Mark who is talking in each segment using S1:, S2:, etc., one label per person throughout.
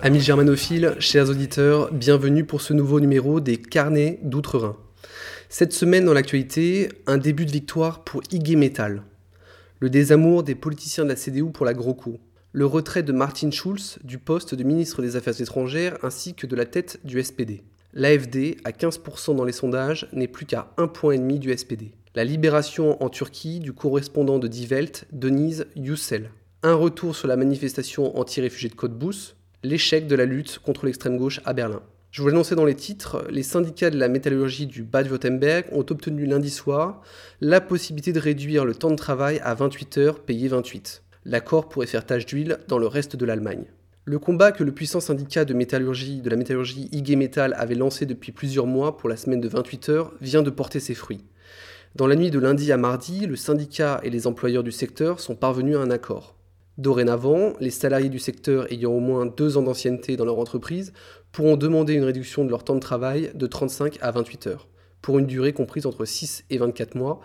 S1: Amis germanophiles, chers auditeurs, bienvenue pour ce nouveau numéro des Carnets d'Outre-Rhin. Cette semaine dans l'actualité, un début de victoire pour IG Metall. Le désamour des politiciens de la CDU pour la GroKo. Le retrait de Martin Schulz du poste de ministre des Affaires étrangères ainsi que de la tête du SPD. L'AFD, à 15% dans les sondages, n'est plus qu'à 1,5 point du SPD. La libération en Turquie du correspondant de Die Welt, Denise Yücel. Un retour sur la manifestation anti-réfugiés de Cottbus, l'échec de la lutte contre l'extrême gauche à Berlin. Je vous l'annonçais dans les titres, les syndicats de la métallurgie du Bad-Württemberg ont obtenu lundi soir la possibilité de réduire le temps de travail à 28 heures payé 28. L'accord pourrait faire tache d'huile dans le reste de l'Allemagne. Le combat que le puissant syndicat de, métallurgie, de la métallurgie IG Metall avait lancé depuis plusieurs mois pour la semaine de 28 heures vient de porter ses fruits. Dans la nuit de lundi à mardi, le syndicat et les employeurs du secteur sont parvenus à un accord. Dorénavant, les salariés du secteur ayant au moins deux ans d'ancienneté dans leur entreprise pourront demander une réduction de leur temps de travail de 35 à 28 heures, pour une durée comprise entre 6 et 24 mois,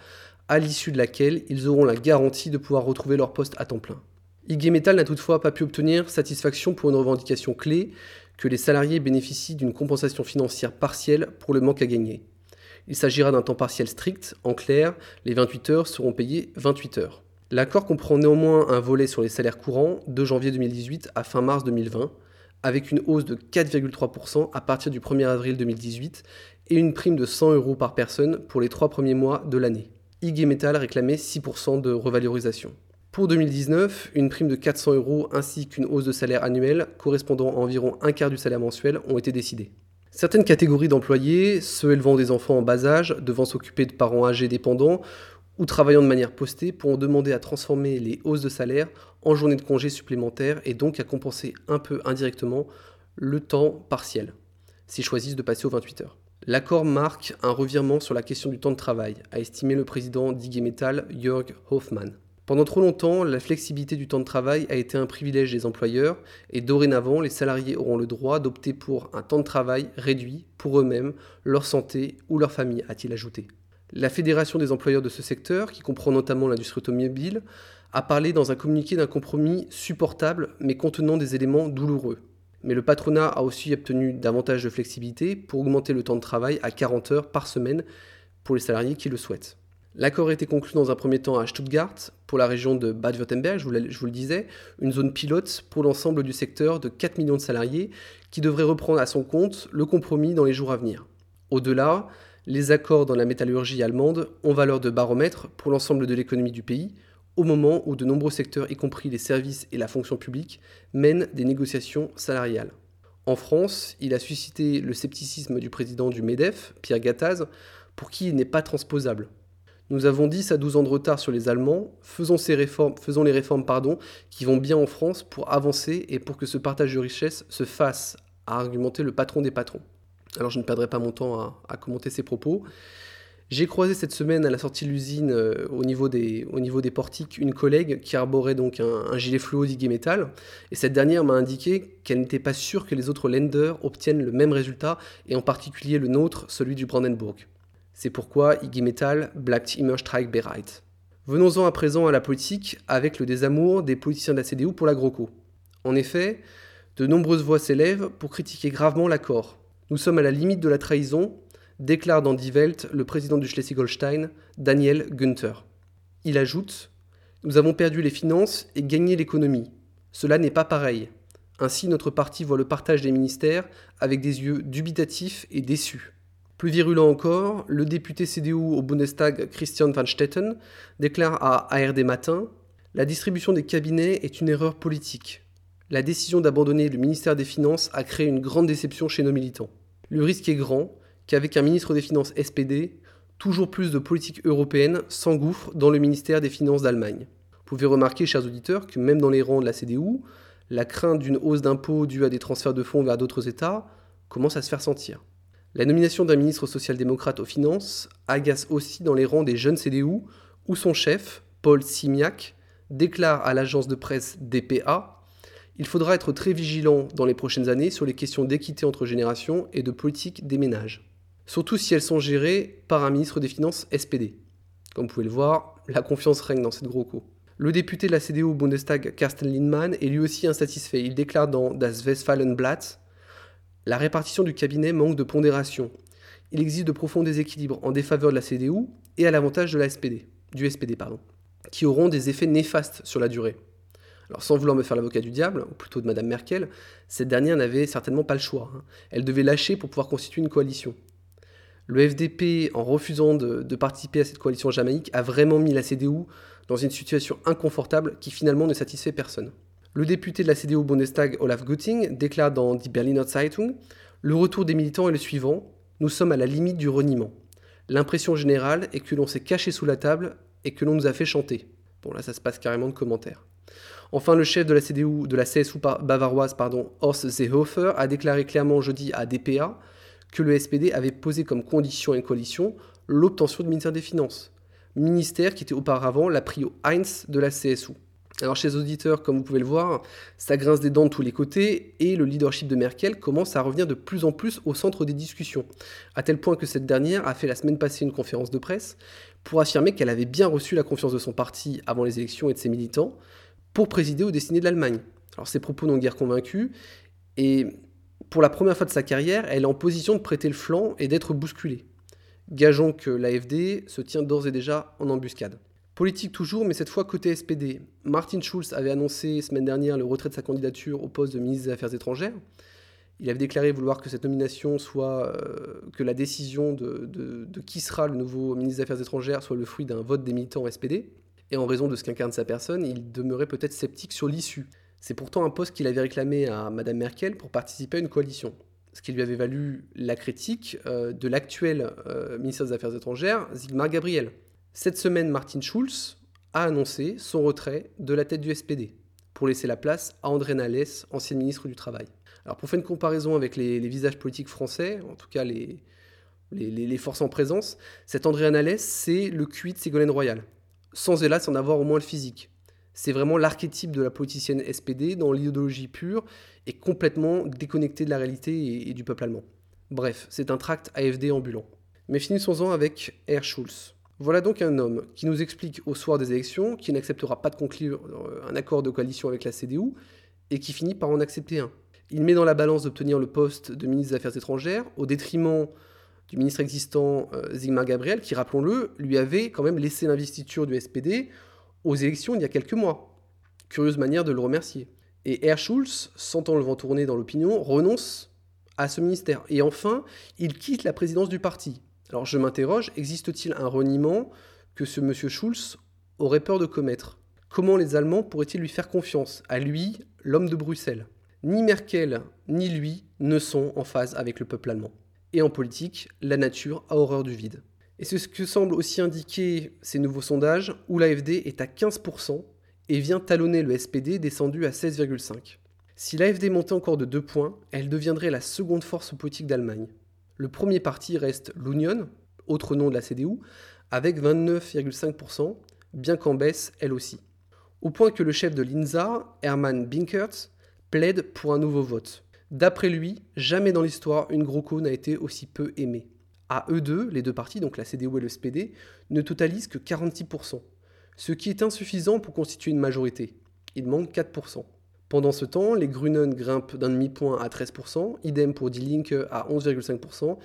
S1: à l'issue de laquelle ils auront la garantie de pouvoir retrouver leur poste à temps plein. IG Metal n'a toutefois pas pu obtenir satisfaction pour une revendication clé que les salariés bénéficient d'une compensation financière partielle pour le manque à gagner. Il s'agira d'un temps partiel strict, en clair, les 28 heures seront payées 28 heures. L'accord comprend néanmoins un volet sur les salaires courants de janvier 2018 à fin mars 2020, avec une hausse de 4,3% à partir du 1er avril 2018 et une prime de 100 euros par personne pour les trois premiers mois de l'année. IG Metal réclamait 6% de revalorisation. Pour 2019, une prime de 400 euros ainsi qu'une hausse de salaire annuelle correspondant à environ un quart du salaire mensuel ont été décidées. Certaines catégories d'employés, ceux élevant des enfants en bas âge, devant s'occuper de parents âgés dépendants, ou travaillant de manière postée pourront demander à transformer les hausses de salaire en journées de congés supplémentaires et donc à compenser un peu indirectement le temps partiel, s'ils choisissent de passer aux 28 heures. L'accord marque un revirement sur la question du temps de travail, a estimé le président d'IG Metall, Jörg Hoffmann. Pendant trop longtemps, la flexibilité du temps de travail a été un privilège des employeurs et dorénavant, les salariés auront le droit d'opter pour un temps de travail réduit pour eux-mêmes, leur santé ou leur famille, a-t-il ajouté. La Fédération des employeurs de ce secteur, qui comprend notamment l'industrie automobile, a parlé dans un communiqué d'un compromis supportable mais contenant des éléments douloureux. Mais le patronat a aussi obtenu davantage de flexibilité pour augmenter le temps de travail à 40 heures par semaine pour les salariés qui le souhaitent. L'accord a été conclu dans un premier temps à Stuttgart, pour la région de Bad-Württemberg, je, je vous le disais, une zone pilote pour l'ensemble du secteur de 4 millions de salariés qui devrait reprendre à son compte le compromis dans les jours à venir. Au-delà, les accords dans la métallurgie allemande ont valeur de baromètre pour l'ensemble de l'économie du pays, au moment où de nombreux secteurs, y compris les services et la fonction publique, mènent des négociations salariales. En France, il a suscité le scepticisme du président du MEDEF, Pierre Gattaz, pour qui il n'est pas transposable. Nous avons 10 à 12 ans de retard sur les Allemands, faisons, les réformes pardon, qui vont bien en France pour avancer et pour que ce partage de richesse se fasse, a argumenté le patron des patrons alors je ne perdrai pas mon temps à, commenter ces propos. J'ai croisé cette semaine à la sortie de l'usine euh, au, niveau des, au niveau des portiques une collègue qui arborait donc un, gilet fluo d'Iggy Metal et cette dernière m'a indiqué qu'elle n'était pas sûre que les autres lenders obtiennent le même résultat et en particulier le nôtre, celui du Brandenburg. C'est pourquoi Iggy Metal Black immer Strike bereit. Venons-en à présent à la politique avec le désamour des politiciens de la CDU pour la GroKo. En effet, de nombreuses voix s'élèvent pour critiquer gravement l'accord, nous sommes à la limite de la trahison, déclare dans Die Welt le président du Schleswig-Holstein, Daniel Günther. Il ajoute Nous avons perdu les finances et gagné l'économie. Cela n'est pas pareil. Ainsi, notre parti voit le partage des ministères avec des yeux dubitatifs et déçus. Plus virulent encore, le député CDU au Bundestag Christian van Stetten déclare à ARD Matin La distribution des cabinets est une erreur politique la décision d'abandonner le ministère des Finances a créé une grande déception chez nos militants. Le risque est grand qu'avec un ministre des Finances SPD, toujours plus de politiques européennes s'engouffrent dans le ministère des Finances d'Allemagne. Vous pouvez remarquer, chers auditeurs, que même dans les rangs de la CDU, la crainte d'une hausse d'impôts due à des transferts de fonds vers d'autres États commence à se faire sentir. La nomination d'un ministre social-démocrate aux finances agace aussi dans les rangs des jeunes CDU, où son chef, Paul Simiak, déclare à l'agence de presse DPA il faudra être très vigilant dans les prochaines années sur les questions d'équité entre générations et de politique des ménages. Surtout si elles sont gérées par un ministre des Finances SPD. Comme vous pouvez le voir, la confiance règne dans cette gros. Le député de la CDU au Bundestag, Carsten Lindmann, est lui aussi insatisfait. Il déclare dans Das Westfalenblatt La répartition du cabinet manque de pondération. Il existe de profonds déséquilibres en défaveur de la CDU et à l'avantage de la SPD, du SPD, pardon, qui auront des effets néfastes sur la durée. Alors sans vouloir me faire l'avocat du diable, ou plutôt de Madame Merkel, cette dernière n'avait certainement pas le choix. Hein. Elle devait lâcher pour pouvoir constituer une coalition. Le FDP, en refusant de, participer à cette coalition jamaïque, a vraiment mis la CDU dans une situation inconfortable qui finalement ne satisfait personne. Le député de la CDU Bundestag, Olaf Götting, déclare dans Die Berliner Zeitung Le retour des militants est le suivant nous sommes à la limite du reniement. L'impression générale est que l'on s'est caché sous la table et que l'on nous a fait chanter. Bon, là, ça se passe carrément de commentaires. Enfin, le chef de la CDU, de la CSU bavaroise, Horst Seehofer, a déclaré clairement jeudi à DPA que le SPD avait posé comme condition une coalition l'obtention du ministère des Finances, ministère qui était auparavant la prio 1 de la CSU. Alors chez les auditeurs, comme vous pouvez le voir, ça grince des dents de tous les côtés et le leadership de Merkel commence à revenir de plus en plus au centre des discussions, à tel point que cette dernière a fait la semaine passée une conférence de presse pour affirmer qu'elle avait bien reçu la confiance de son parti avant les élections et de ses militants, pour présider aux destinées de l'Allemagne. Alors ses propos n'ont guère convaincu, et pour la première fois de sa carrière, elle est en position de prêter le flanc et d'être bousculée. Gageons que l'AFD se tient d'ores et déjà en embuscade. Politique toujours, mais cette fois côté SPD. Martin Schulz avait annoncé semaine dernière le retrait de sa candidature au poste de ministre des Affaires étrangères. Il avait déclaré vouloir que cette nomination soit, euh, que la décision de, de, qui sera le nouveau ministre des Affaires étrangères soit le fruit d'un vote des militants SPD et en raison de ce qu'incarne sa personne, il demeurait peut-être sceptique sur l'issue. C'est pourtant un poste qu'il avait réclamé à Madame Merkel pour participer à une coalition, ce qui lui avait valu la critique euh, de l'actuel euh, ministre des Affaires étrangères, Sigmar Gabriel. Cette semaine, Martin Schulz a annoncé son retrait de la tête du SPD pour laisser la place à André Nalles, ancien ministre du Travail. Alors pour faire une comparaison avec les, visages politiques français, en tout cas les, forces en présence, cet André Nalles, c'est le QI de Ségolène Royal sans hélas en avoir au moins le physique. C'est vraiment l'archétype de la politicienne SPD dans l'idéologie pure et complètement déconnecté de la réalité et, du peuple allemand. Bref, c'est un tract AFD ambulant. Mais finissons-en avec Herr Schulz. Voilà donc un homme qui nous explique au soir des élections qu'il n'acceptera pas de conclure euh, un accord de coalition avec la CDU et qui finit par en accepter un. Il met dans la balance d'obtenir le poste de ministre des Affaires étrangères au détriment du ministre existant euh, Zygmunt Gabriel, qui, rappelons-le, lui avait quand même laissé l'investiture du SPD aux élections il y a quelques mois. Curieuse manière de le remercier. Et Herr Schulz, sentant le vent tourner dans l'opinion, renonce à ce ministère. Et enfin, il quitte la présidence du parti. Alors je m'interroge, existe-t-il un reniement que ce monsieur Schulz aurait peur de commettre? Comment les Allemands pourraient-ils lui faire confiance? À lui, l'homme de Bruxelles. Ni Merkel, ni lui ne sont en phase avec le peuple allemand. Et en politique, la nature a horreur du vide. Et c'est ce que semblent aussi indiquer ces nouveaux sondages, où l'AFD est à 15% et vient talonner le SPD descendu à 16,5%. Si l'AFD montait encore de 2 points, elle deviendrait la seconde force politique d'Allemagne. Le premier parti reste l'Union, autre nom de la CDU, avec 29,5%, bien qu'en baisse elle aussi. Au point que le chef de l'INSA, Hermann Binkert, plaide pour un nouveau vote. D'après lui, jamais dans l'histoire une GroKo n'a été aussi peu aimée. À eux deux, les deux partis, donc la CDU et le SPD, ne totalisent que 46%, ce qui est insuffisant pour constituer une majorité. Il manque 4%. Pendant ce temps, les Grünen grimpent d'un demi-point à 13%, idem pour Die Linke à 11,5%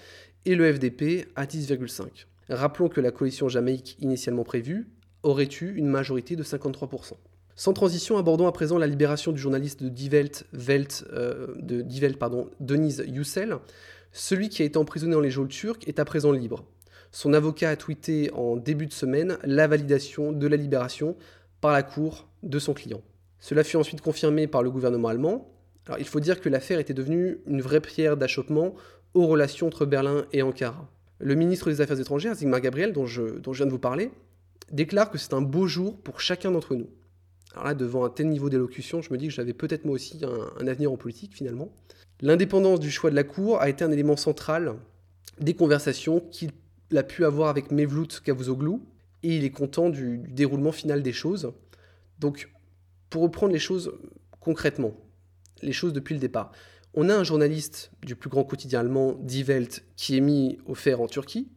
S1: et le FDP à 10,5%. Rappelons que la coalition jamaïque initialement prévue aurait eu une majorité de 53%. Sans transition, abordons à présent la libération du journaliste de Die Welt, euh, pardon, Denise Yücel. Celui qui a été emprisonné dans les geôles turques est à présent libre. Son avocat a tweeté en début de semaine la validation de la libération par la cour de son client. Cela fut ensuite confirmé par le gouvernement allemand. Alors, il faut dire que l'affaire était devenue une vraie pierre d'achoppement aux relations entre Berlin et Ankara. Le ministre des Affaires étrangères, Zygmunt Gabriel, dont je viens de vous parler, déclare que c'est un beau jour pour chacun d'entre nous. Alors là, devant un tel niveau d'élocution, je me dis que j'avais peut-être moi aussi un, avenir en politique finalement. L'indépendance du choix de la Cour a été un élément central des conversations qu'il a pu avoir avec Mevlut Cavusoglu, et il est content du, déroulement final des choses. Donc, pour reprendre les choses concrètement, les choses depuis le départ, on a un journaliste du plus grand quotidien allemand, Die Welt, qui est mis au fer en Turquie,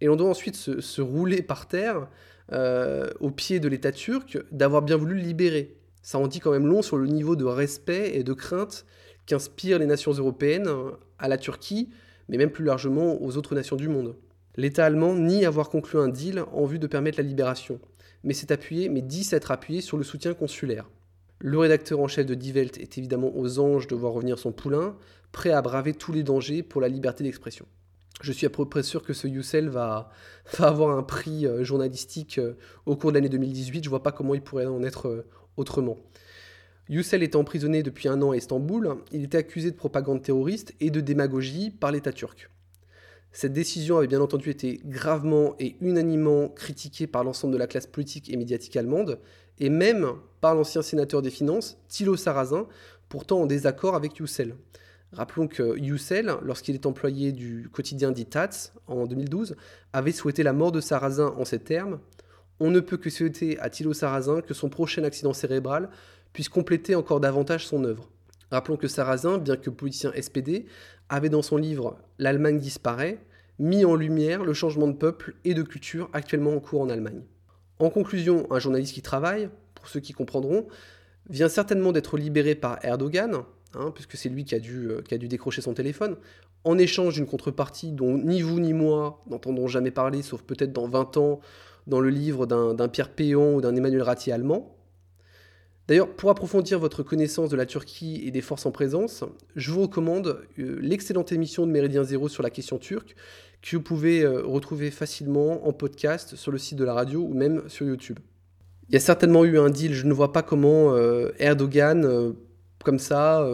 S1: et on doit ensuite se, rouler par terre euh, au pied de l'État turc d'avoir bien voulu le libérer. Ça en dit quand même long sur le niveau de respect et de crainte qu'inspirent les nations européennes à la Turquie, mais même plus largement aux autres nations du monde. L'État allemand nie avoir conclu un deal en vue de permettre la libération, mais s'est appuyé, mais dit s'être appuyé sur le soutien consulaire. Le rédacteur en chef de Die Welt est évidemment aux anges de voir revenir son poulain, prêt à braver tous les dangers pour la liberté d'expression. Je suis à peu près sûr que ce Youssel va, avoir un prix euh, journalistique euh, au cours de l'année 2018. Je vois pas comment il pourrait en être euh, autrement. Youssel était emprisonné depuis un an à Istanbul. Il était accusé de propagande terroriste et de démagogie par l'État turc. Cette décision avait bien entendu été gravement et unanimement critiquée par l'ensemble de la classe politique et médiatique allemande, et même par l'ancien sénateur des Finances, Thilo Sarrazin, pourtant en désaccord avec Youssel. Rappelons que Youssel, lorsqu'il est employé du quotidien dit Taz en 2012, avait souhaité la mort de Sarrazin en ces termes On ne peut que souhaiter à Thilo Sarrazin que son prochain accident cérébral puisse compléter encore davantage son œuvre. Rappelons que Sarrazin, bien que politicien SPD, avait dans son livre L'Allemagne disparaît mis en lumière le changement de peuple et de culture actuellement en cours en Allemagne. En conclusion, un journaliste qui travaille, pour ceux qui comprendront, vient certainement d'être libéré par Erdogan, hein, puisque c'est lui qui a, dû, euh, qui a dû décrocher son téléphone, en échange d'une contrepartie dont ni vous ni moi n'entendrons jamais parler, sauf peut-être dans 20 ans dans le livre d'un Pierre Péon ou d'un Emmanuel Ratti allemand. D'ailleurs, pour approfondir votre connaissance de la Turquie et des forces en présence, je vous recommande euh, l'excellente émission de Méridien Zéro sur la question turque, que vous pouvez euh, retrouver facilement en podcast sur le site de la radio ou même sur YouTube. Il y a certainement eu un deal, je ne vois pas comment Erdogan, comme ça,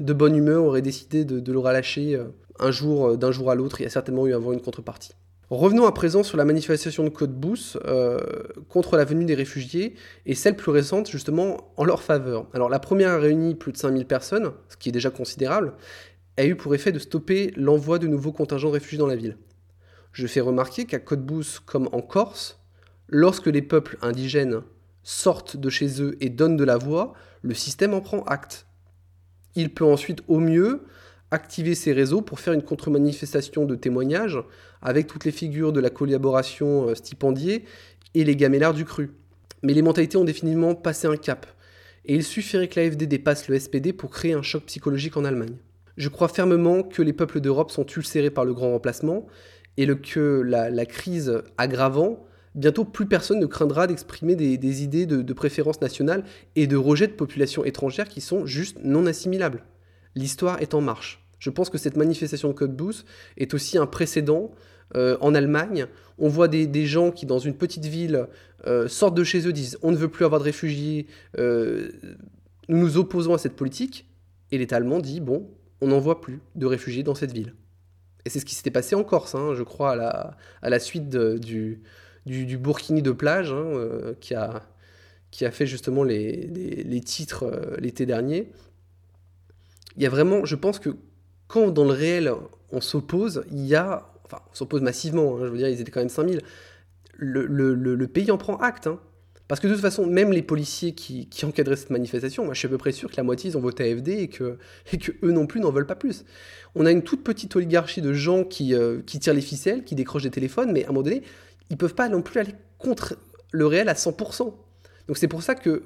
S1: de bonne humeur, aurait décidé de, le relâcher un jour, d'un jour à l'autre. Il y a certainement eu à une contrepartie. Revenons à présent sur la manifestation de Côte-Bousse euh, contre la venue des réfugiés et celle plus récente justement en leur faveur. Alors la première a réuni plus de 5000 personnes, ce qui est déjà considérable, a eu pour effet de stopper l'envoi de nouveaux contingents de réfugiés dans la ville. Je fais remarquer qu'à Côte-Bousse comme en Corse, lorsque les peuples indigènes sortent de chez eux et donnent de la voix, le système en prend acte. Il peut ensuite au mieux activer ces réseaux pour faire une contre-manifestation de témoignages avec toutes les figures de la collaboration euh, stipendiée et les gamellards du cru. Mais les mentalités ont définitivement passé un cap. Et il suffirait que l'AFD dépasse le SPD pour créer un choc psychologique en Allemagne. Je crois fermement que les peuples d'Europe sont ulcérés par le grand remplacement et que la, crise aggravant, bientôt plus personne ne craindra d'exprimer des, idées de, préférence nationale et de rejet de populations étrangères qui sont juste non assimilables. L'histoire est en marche. Je pense que cette manifestation de Boost est aussi un précédent euh, en Allemagne. On voit des, gens qui, dans une petite ville, euh, sortent de chez eux, disent on ne veut plus avoir de réfugiés, euh, nous nous opposons à cette politique. Et l'État allemand dit bon, on n'envoie plus de réfugiés dans cette ville. Et c'est ce qui s'était passé en Corse, hein, je crois, à la suite du, du, Burkini de plage, hein, qui, a, qui a fait justement les, les titres l'été dernier. Il y a vraiment, je pense que quand dans le réel on s'oppose, il y a, enfin on s'oppose massivement, hein, je veux dire ils étaient quand même 5000, le, le, le, pays en prend acte. Hein. Parce que de toute façon, même les policiers qui, qui, encadraient cette manifestation, moi je suis à peu près sûr que la moitié ils ont voté AFD et que, et que eux non plus n'en veulent pas plus. On a une toute petite oligarchie de gens qui, euh, qui tirent les ficelles, qui décrochent des téléphones, mais à un moment donné, ils peuvent pas non plus aller contre le réel à 100%. Donc c'est pour ça que,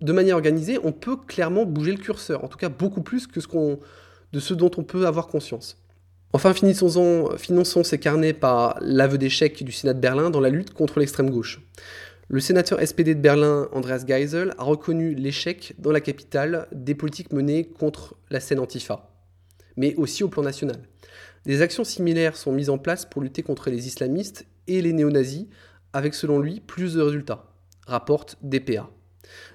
S1: de manière organisée, on peut clairement bouger le curseur, en tout cas beaucoup plus que ce de ce dont on peut avoir conscience. Enfin, finançons ces carnets par l'aveu d'échec du Sénat de Berlin dans la lutte contre l'extrême gauche. Le sénateur SPD de Berlin, Andreas Geisel, a reconnu l'échec dans la capitale des politiques menées contre la scène antifa, mais aussi au plan national. Des actions similaires sont mises en place pour lutter contre les islamistes et les néo-nazis, avec selon lui plus de résultats, rapporte DPA.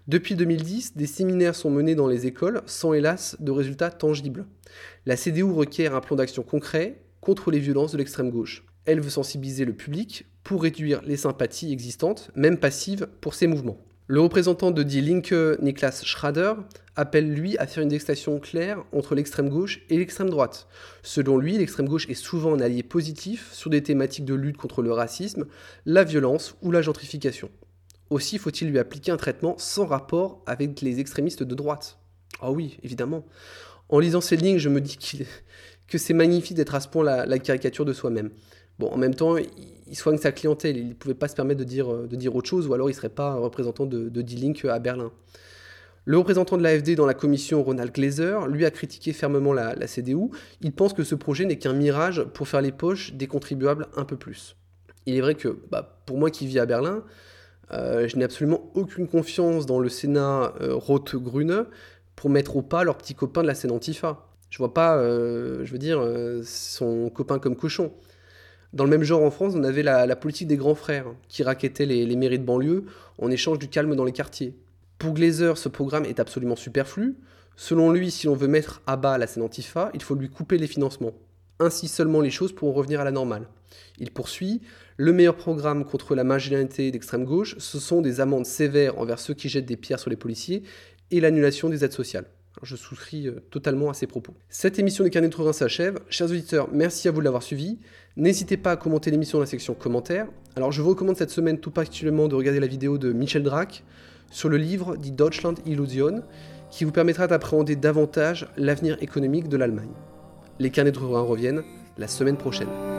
S1: Depuis 2010, des séminaires sont menés dans les écoles sans hélas de résultats tangibles. La CDU requiert un plan d'action concret contre les violences de l'extrême gauche. Elle veut sensibiliser le public pour réduire les sympathies existantes, même passives, pour ces mouvements. Le représentant de Die Linke, Niklas Schrader, appelle lui à faire une distinction claire entre l'extrême gauche et l'extrême droite. Selon lui, l'extrême gauche est souvent un allié positif sur des thématiques de lutte contre le racisme, la violence ou la gentrification. Aussi faut-il lui appliquer un traitement sans rapport avec les extrémistes de droite. Ah oui, évidemment. En lisant ces lignes, je me dis que c'est magnifique d'être à ce point la, caricature de soi-même. Bon, en même temps, il soigne sa clientèle, il ne pouvait pas se permettre de dire, de dire autre chose, ou alors il ne serait pas représentant de, D-Link à Berlin. Le représentant de l'AFD dans la commission, Ronald Glazer, lui a critiqué fermement la, CDU. Il pense que ce projet n'est qu'un mirage pour faire les poches des contribuables un peu plus. Il est vrai que, bah, pour moi qui vis à Berlin, euh, je n'ai absolument aucune confiance dans le Sénat euh, Roth-Grune pour mettre au pas leur petit copain de la scène Antifa. Je vois pas, euh, je veux dire, son copain comme cochon. Dans le même genre en France, on avait la, politique des grands frères qui raquettaient les, les mairies de banlieue en échange du calme dans les quartiers. Pour Glazer, ce programme est absolument superflu. Selon lui, si l'on veut mettre à bas la scène Antifa, il faut lui couper les financements. Ainsi seulement les choses pourront revenir à la normale. Il poursuit Le meilleur programme contre la marginalité d'extrême gauche, ce sont des amendes sévères envers ceux qui jettent des pierres sur les policiers et l'annulation des aides sociales. Je souscris euh, totalement à ces propos. Cette émission des carnets de s'achève. Chers auditeurs, merci à vous de l'avoir suivi. N'hésitez pas à commenter l'émission dans la section commentaires. Alors je vous recommande cette semaine tout particulièrement de regarder la vidéo de Michel Drac sur le livre dit Deutschland Illusion, qui vous permettra d'appréhender davantage l'avenir économique de l'Allemagne. Les carnets de reviennent la semaine prochaine.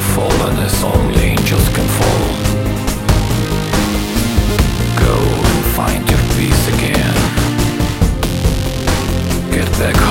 S2: have fallen as only angels can fall. Go and find your peace again. Get back